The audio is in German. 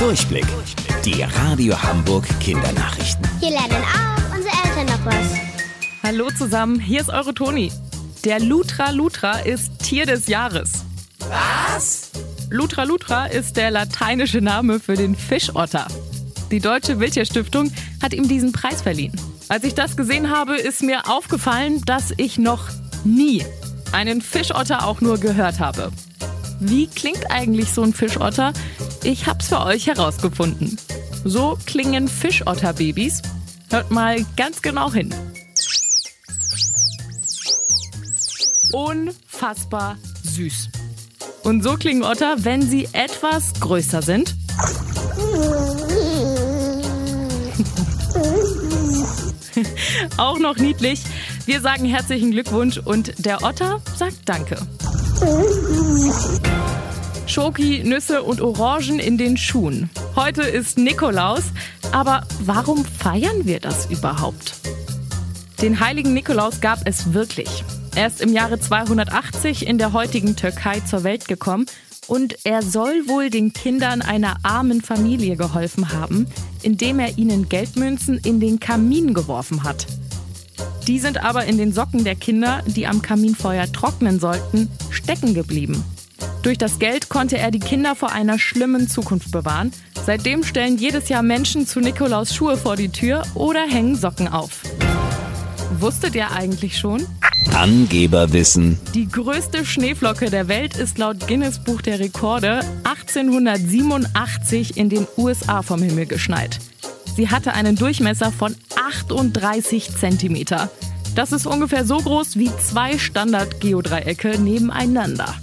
Durchblick. Die Radio Hamburg Kindernachrichten. Hier lernen auch unsere Eltern noch was. Hallo zusammen, hier ist eure Toni. Der Lutra Lutra ist Tier des Jahres. Was? Lutra Lutra ist der lateinische Name für den Fischotter. Die Deutsche Wildtierstiftung hat ihm diesen Preis verliehen. Als ich das gesehen habe, ist mir aufgefallen, dass ich noch nie einen Fischotter auch nur gehört habe. Wie klingt eigentlich so ein Fischotter? Ich hab's für euch herausgefunden. So klingen Fischotterbabys. Hört mal ganz genau hin. Unfassbar süß. Und so klingen Otter, wenn sie etwas größer sind. Auch noch niedlich. Wir sagen herzlichen Glückwunsch und der Otter sagt Danke. Schoki, Nüsse und Orangen in den Schuhen. Heute ist Nikolaus, aber warum feiern wir das überhaupt? Den heiligen Nikolaus gab es wirklich. Er ist im Jahre 280 in der heutigen Türkei zur Welt gekommen und er soll wohl den Kindern einer armen Familie geholfen haben, indem er ihnen Geldmünzen in den Kamin geworfen hat. Die sind aber in den Socken der Kinder, die am Kaminfeuer trocknen sollten, stecken geblieben. Durch das Geld konnte er die Kinder vor einer schlimmen Zukunft bewahren. Seitdem stellen jedes Jahr Menschen zu Nikolaus Schuhe vor die Tür oder hängen Socken auf. Wusstet ihr eigentlich schon? Angeberwissen. Die größte Schneeflocke der Welt ist laut Guinness Buch der Rekorde 1887 in den USA vom Himmel geschneit. Sie hatte einen Durchmesser von 38 Zentimeter. Das ist ungefähr so groß wie zwei Standard-Geodreiecke nebeneinander.